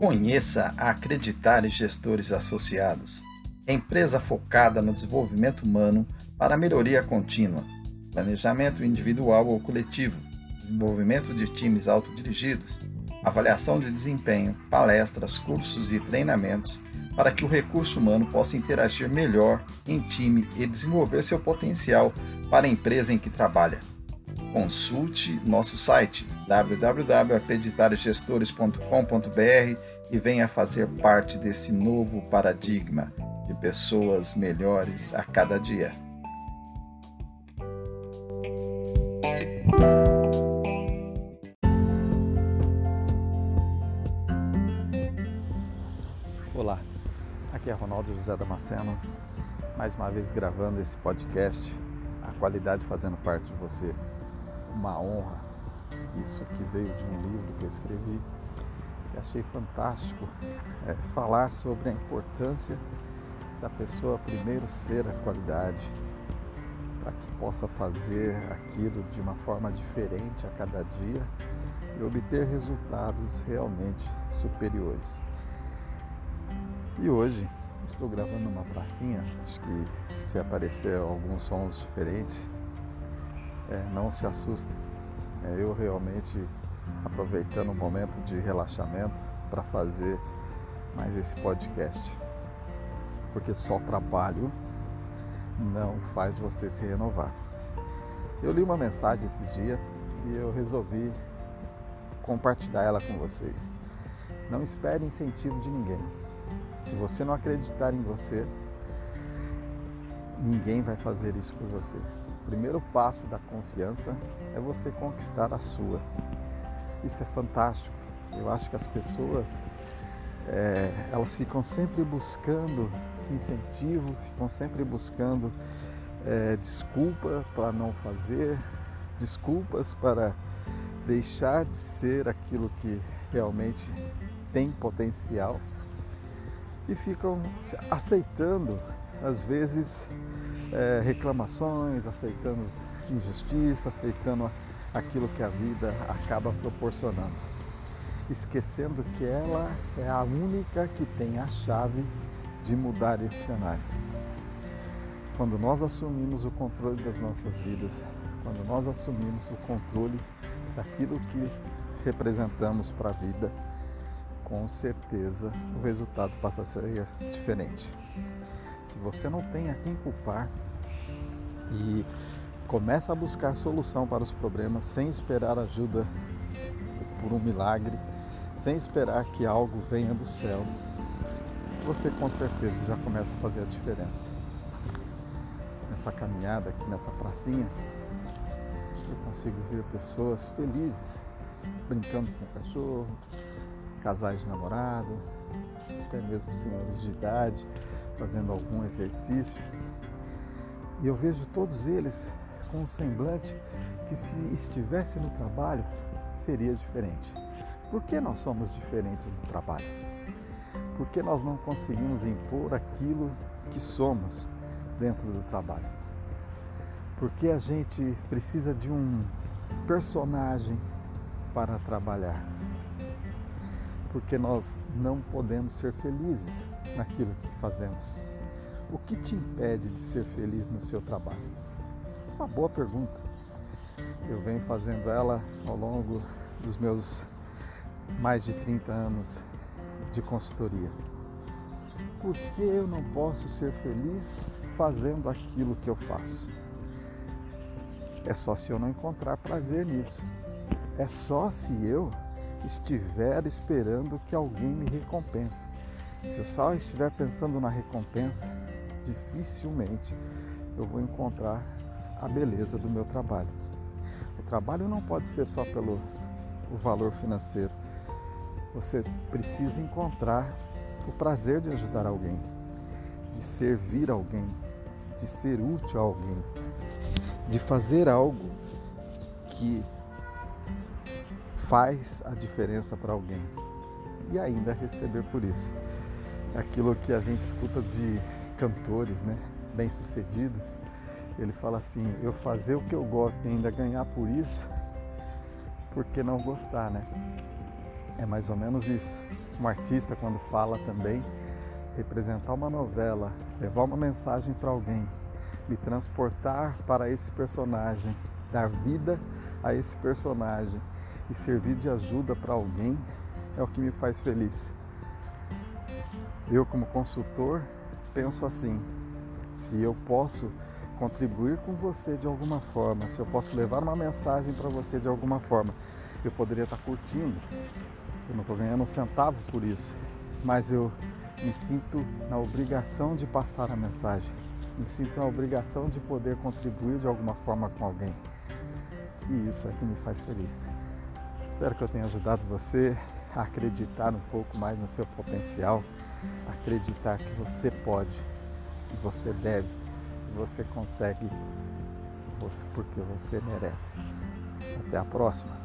Conheça a Acreditar Gestores Associados, empresa focada no desenvolvimento humano para melhoria contínua, planejamento individual ou coletivo, desenvolvimento de times autodirigidos, avaliação de desempenho, palestras, cursos e treinamentos para que o recurso humano possa interagir melhor em time e desenvolver seu potencial para a empresa em que trabalha. Consulte nosso site www.acreditargestores.com.br e venha fazer parte desse novo paradigma de pessoas melhores a cada dia. Olá, aqui é Ronaldo José Damasceno, mais uma vez gravando esse podcast, a qualidade fazendo parte de você. Uma honra, isso que veio de um livro que eu escrevi que achei fantástico é, falar sobre a importância da pessoa primeiro ser a qualidade, para que possa fazer aquilo de uma forma diferente a cada dia e obter resultados realmente superiores. E hoje estou gravando uma pracinha, acho que se aparecer alguns sons diferentes, é, não se assustem. É, eu realmente aproveitando o momento de relaxamento para fazer mais esse podcast. Porque só trabalho não faz você se renovar. Eu li uma mensagem esses dias e eu resolvi compartilhar ela com vocês. Não espere incentivo de ninguém. Se você não acreditar em você, ninguém vai fazer isso por você. O primeiro passo da confiança é você conquistar a sua. Isso é fantástico. Eu acho que as pessoas é, elas ficam sempre buscando incentivo, ficam sempre buscando é, desculpa para não fazer, desculpas para deixar de ser aquilo que realmente tem potencial e ficam aceitando, às vezes, é, reclamações, aceitando injustiça, aceitando aquilo que a vida acaba proporcionando, esquecendo que ela é a única que tem a chave de mudar esse cenário. Quando nós assumimos o controle das nossas vidas, quando nós assumimos o controle daquilo que representamos para a vida, com certeza o resultado passa a ser diferente. Se você não tem a quem culpar e começa a buscar solução para os problemas sem esperar ajuda por um milagre, sem esperar que algo venha do céu, você com certeza já começa a fazer a diferença. Nessa caminhada aqui nessa pracinha, eu consigo ver pessoas felizes, brincando com o cachorro, casais de namorado, até mesmo senhores de idade, fazendo algum exercício. E eu vejo todos eles com um semblante que se estivesse no trabalho seria diferente. Por que nós somos diferentes no trabalho? Por que nós não conseguimos impor aquilo que somos dentro do trabalho? Porque a gente precisa de um personagem para trabalhar. Porque nós não podemos ser felizes naquilo que fazemos. O que te impede de ser feliz no seu trabalho? Uma boa pergunta. Eu venho fazendo ela ao longo dos meus mais de 30 anos de consultoria. Por que eu não posso ser feliz fazendo aquilo que eu faço? É só se eu não encontrar prazer nisso. É só se eu estiver esperando que alguém me recompense. Se eu só estiver pensando na recompensa, dificilmente eu vou encontrar a beleza do meu trabalho. O trabalho não pode ser só pelo o valor financeiro. Você precisa encontrar o prazer de ajudar alguém, de servir alguém, de ser útil a alguém, de fazer algo que faz a diferença para alguém e ainda receber por isso. É aquilo que a gente escuta de cantores, né, bem-sucedidos, ele fala assim: eu fazer o que eu gosto e ainda ganhar por isso, por que não gostar, né? É mais ou menos isso. um artista quando fala também, representar uma novela, levar uma mensagem para alguém, me transportar para esse personagem, dar vida a esse personagem e servir de ajuda para alguém é o que me faz feliz. Eu, como consultor, penso assim: se eu posso contribuir com você de alguma forma, se eu posso levar uma mensagem para você de alguma forma, eu poderia estar curtindo. Eu não estou ganhando um centavo por isso, mas eu me sinto na obrigação de passar a mensagem, me sinto na obrigação de poder contribuir de alguma forma com alguém. E isso é que me faz feliz. Espero que eu tenha ajudado você a acreditar um pouco mais no seu potencial, acreditar que você pode, que você deve, você consegue, porque você merece. Até a próxima.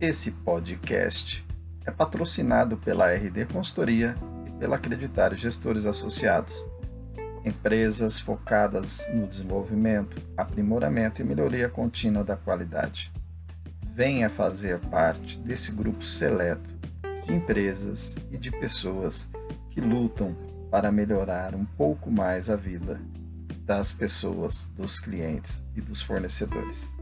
Esse podcast é patrocinado pela RD Consultoria e pela Acreditário Gestores Associados, empresas focadas no desenvolvimento, aprimoramento e melhoria contínua da qualidade. Venha fazer parte desse grupo seleto de empresas e de pessoas que lutam para melhorar um pouco mais a vida das pessoas, dos clientes e dos fornecedores.